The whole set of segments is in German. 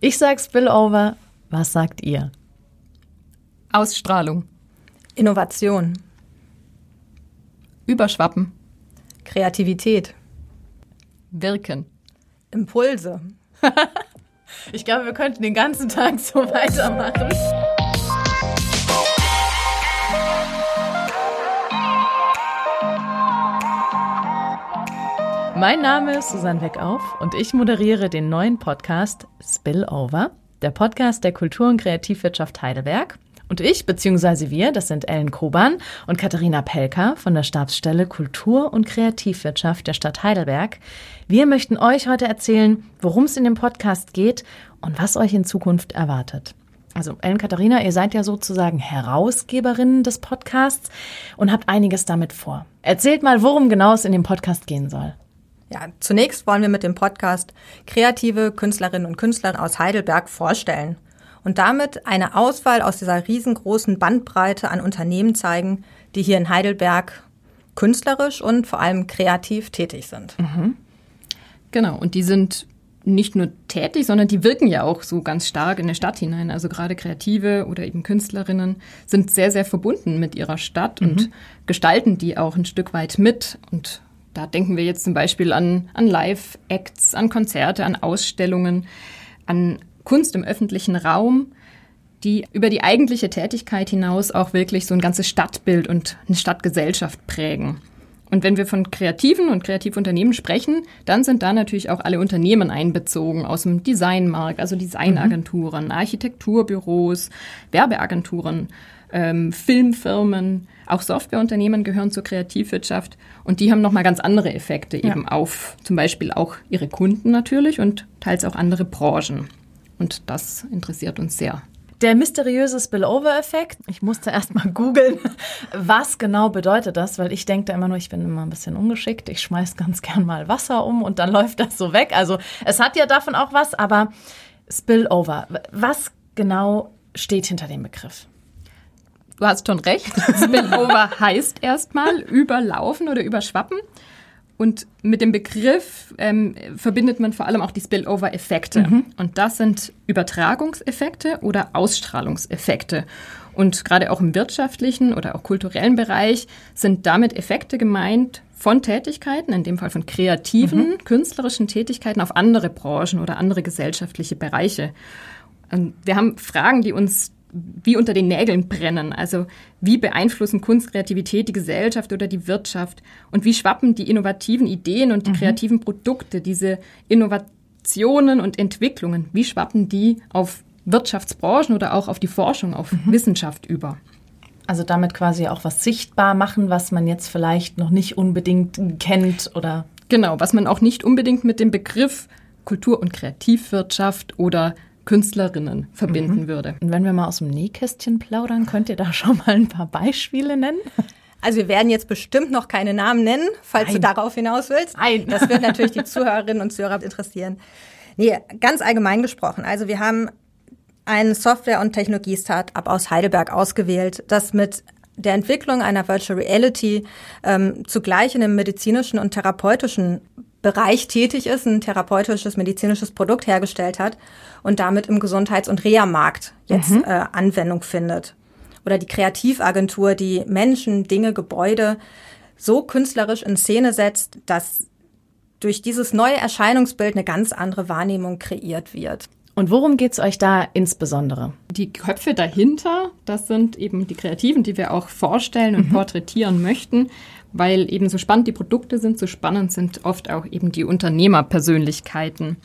Ich sag Spillover. Was sagt ihr? Ausstrahlung. Innovation. Überschwappen. Kreativität. Wirken. Impulse. ich glaube, wir könnten den ganzen Tag so weitermachen. Mein Name ist Susanne Weckauf und ich moderiere den neuen Podcast Spillover, der Podcast der Kultur- und Kreativwirtschaft Heidelberg. Und ich, beziehungsweise wir, das sind Ellen Koban und Katharina Pelker von der Stabsstelle Kultur- und Kreativwirtschaft der Stadt Heidelberg. Wir möchten euch heute erzählen, worum es in dem Podcast geht und was euch in Zukunft erwartet. Also Ellen Katharina, ihr seid ja sozusagen Herausgeberinnen des Podcasts und habt einiges damit vor. Erzählt mal, worum genau es in dem Podcast gehen soll. Ja, zunächst wollen wir mit dem Podcast kreative Künstlerinnen und Künstler aus Heidelberg vorstellen und damit eine Auswahl aus dieser riesengroßen Bandbreite an Unternehmen zeigen, die hier in Heidelberg künstlerisch und vor allem kreativ tätig sind. Mhm. Genau, und die sind nicht nur tätig, sondern die wirken ja auch so ganz stark in der Stadt hinein. Also gerade Kreative oder eben Künstlerinnen sind sehr, sehr verbunden mit ihrer Stadt mhm. und gestalten die auch ein Stück weit mit und da denken wir jetzt zum Beispiel an, an Live-Acts, an Konzerte, an Ausstellungen, an Kunst im öffentlichen Raum, die über die eigentliche Tätigkeit hinaus auch wirklich so ein ganzes Stadtbild und eine Stadtgesellschaft prägen. Und wenn wir von Kreativen und Kreativunternehmen sprechen, dann sind da natürlich auch alle Unternehmen einbezogen aus dem Designmarkt, also Designagenturen, mhm. Architekturbüros, Werbeagenturen, ähm, Filmfirmen, auch Softwareunternehmen gehören zur Kreativwirtschaft und die haben nochmal ganz andere Effekte eben ja. auf zum Beispiel auch ihre Kunden natürlich und teils auch andere Branchen. Und das interessiert uns sehr. Der mysteriöse Spillover-Effekt. Ich musste erst mal googeln, was genau bedeutet das, weil ich denke da immer nur, ich bin immer ein bisschen ungeschickt. Ich schmeiß ganz gern mal Wasser um und dann läuft das so weg. Also es hat ja davon auch was, aber Spillover. Was genau steht hinter dem Begriff? Du hast schon recht. Spillover heißt erstmal überlaufen oder überschwappen. Und mit dem Begriff ähm, verbindet man vor allem auch die Spillover-Effekte. Mhm. Und das sind Übertragungseffekte oder Ausstrahlungseffekte. Und gerade auch im wirtschaftlichen oder auch kulturellen Bereich sind damit Effekte gemeint von Tätigkeiten, in dem Fall von kreativen, mhm. künstlerischen Tätigkeiten auf andere Branchen oder andere gesellschaftliche Bereiche. Und wir haben Fragen, die uns wie unter den Nägeln brennen. Also wie beeinflussen Kunst, Kreativität die Gesellschaft oder die Wirtschaft? Und wie schwappen die innovativen Ideen und die mhm. kreativen Produkte, diese Innovationen und Entwicklungen, wie schwappen die auf Wirtschaftsbranchen oder auch auf die Forschung, auf mhm. Wissenschaft über? Also damit quasi auch was sichtbar machen, was man jetzt vielleicht noch nicht unbedingt kennt oder. Genau, was man auch nicht unbedingt mit dem Begriff Kultur- und Kreativwirtschaft oder Künstlerinnen verbinden mhm. würde. Und wenn wir mal aus dem Nähkästchen plaudern, könnt ihr da schon mal ein paar Beispiele nennen? Also wir werden jetzt bestimmt noch keine Namen nennen, falls Nein. du darauf hinaus willst. Nein. Das wird natürlich die Zuhörerinnen und Zuhörer interessieren. Nee, ganz allgemein gesprochen. Also wir haben ein Software- und Technologie-Startup aus Heidelberg ausgewählt, das mit der Entwicklung einer Virtual Reality ähm, zugleich in dem medizinischen und therapeutischen Bereich tätig ist, ein therapeutisches, medizinisches Produkt hergestellt hat und damit im Gesundheits- und Reha-Markt jetzt mhm. äh, Anwendung findet. Oder die Kreativagentur, die Menschen, Dinge, Gebäude so künstlerisch in Szene setzt, dass durch dieses neue Erscheinungsbild eine ganz andere Wahrnehmung kreiert wird. Und worum geht's euch da insbesondere? Die Köpfe dahinter, das sind eben die Kreativen, die wir auch vorstellen und mhm. porträtieren möchten weil eben so spannend die Produkte sind, so spannend sind oft auch eben die Unternehmerpersönlichkeiten.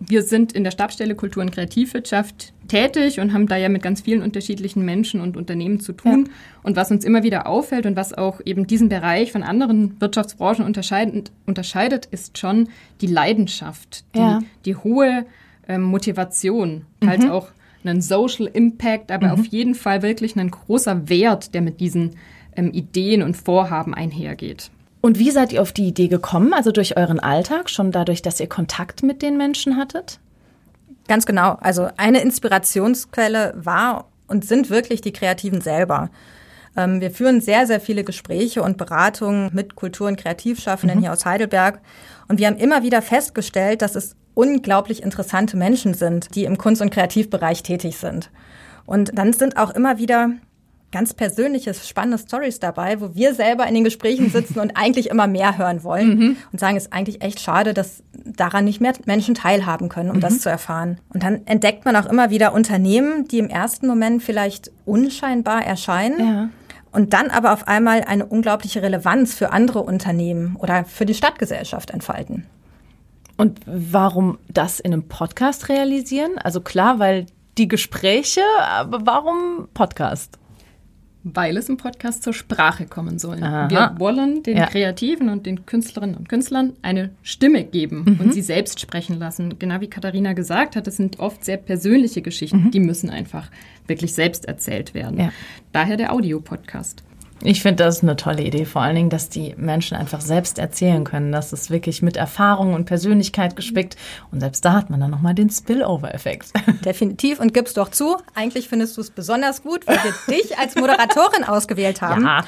Wir sind in der Stabstelle Kultur und Kreativwirtschaft tätig und haben da ja mit ganz vielen unterschiedlichen Menschen und Unternehmen zu tun. Ja. Und was uns immer wieder auffällt und was auch eben diesen Bereich von anderen Wirtschaftsbranchen unterscheidet, unterscheidet ist schon die Leidenschaft, die, ja. die hohe ähm, Motivation, mhm. halt auch einen Social Impact, aber mhm. auf jeden Fall wirklich ein großer Wert, der mit diesen ähm, Ideen und Vorhaben einhergeht. Und wie seid ihr auf die Idee gekommen? Also durch euren Alltag, schon dadurch, dass ihr Kontakt mit den Menschen hattet? Ganz genau. Also eine Inspirationsquelle war und sind wirklich die Kreativen selber. Ähm, wir führen sehr, sehr viele Gespräche und Beratungen mit Kultur- und Kreativschaffenden mhm. hier aus Heidelberg. Und wir haben immer wieder festgestellt, dass es unglaublich interessante Menschen sind, die im Kunst- und Kreativbereich tätig sind. Und dann sind auch immer wieder ganz persönliche, spannende Stories dabei, wo wir selber in den Gesprächen sitzen und eigentlich immer mehr hören wollen mhm. und sagen, es ist eigentlich echt schade, dass daran nicht mehr Menschen teilhaben können, um mhm. das zu erfahren. Und dann entdeckt man auch immer wieder Unternehmen, die im ersten Moment vielleicht unscheinbar erscheinen. Ja. Und dann aber auf einmal eine unglaubliche Relevanz für andere Unternehmen oder für die Stadtgesellschaft entfalten. Und warum das in einem Podcast realisieren? Also klar, weil die Gespräche, aber warum Podcast? Weil es im Podcast zur Sprache kommen soll. Aha. Wir wollen den ja. Kreativen und den Künstlerinnen und Künstlern eine Stimme geben mhm. und sie selbst sprechen lassen. Genau wie Katharina gesagt hat, es sind oft sehr persönliche Geschichten, mhm. die müssen einfach wirklich selbst erzählt werden. Ja. Daher der Audiopodcast. Ich finde das eine tolle Idee, vor allen Dingen, dass die Menschen einfach selbst erzählen können. Das ist wirklich mit Erfahrung und Persönlichkeit gespickt. Und selbst da hat man dann nochmal den Spillover-Effekt. Definitiv und gib's doch zu. Eigentlich findest du es besonders gut, weil wir dich als Moderatorin ausgewählt haben. Ja.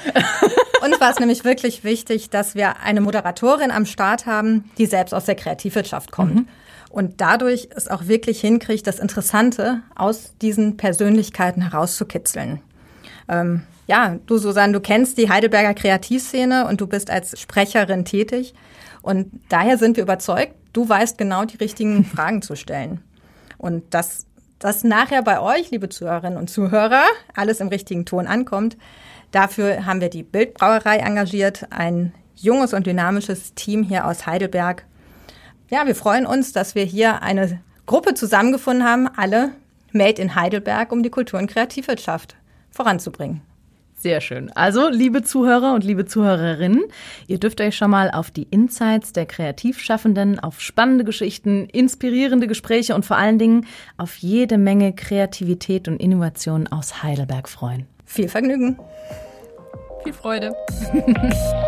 Uns war es nämlich wirklich wichtig, dass wir eine Moderatorin am Start haben, die selbst aus der Kreativwirtschaft kommt. Mhm. Und dadurch es auch wirklich hinkriegt, das Interessante aus diesen Persönlichkeiten herauszukitzeln. Ähm, ja, du Susanne, du kennst die Heidelberger Kreativszene und du bist als Sprecherin tätig. Und daher sind wir überzeugt, du weißt genau die richtigen Fragen zu stellen. Und dass das nachher bei euch, liebe Zuhörerinnen und Zuhörer, alles im richtigen Ton ankommt, dafür haben wir die Bildbrauerei engagiert, ein junges und dynamisches Team hier aus Heidelberg. Ja, wir freuen uns, dass wir hier eine Gruppe zusammengefunden haben, alle Made in Heidelberg, um die Kultur- und Kreativwirtschaft voranzubringen. Sehr schön. Also, liebe Zuhörer und liebe Zuhörerinnen, ihr dürft euch schon mal auf die Insights der Kreativschaffenden, auf spannende Geschichten, inspirierende Gespräche und vor allen Dingen auf jede Menge Kreativität und Innovation aus Heidelberg freuen. Viel Vergnügen. Viel Freude.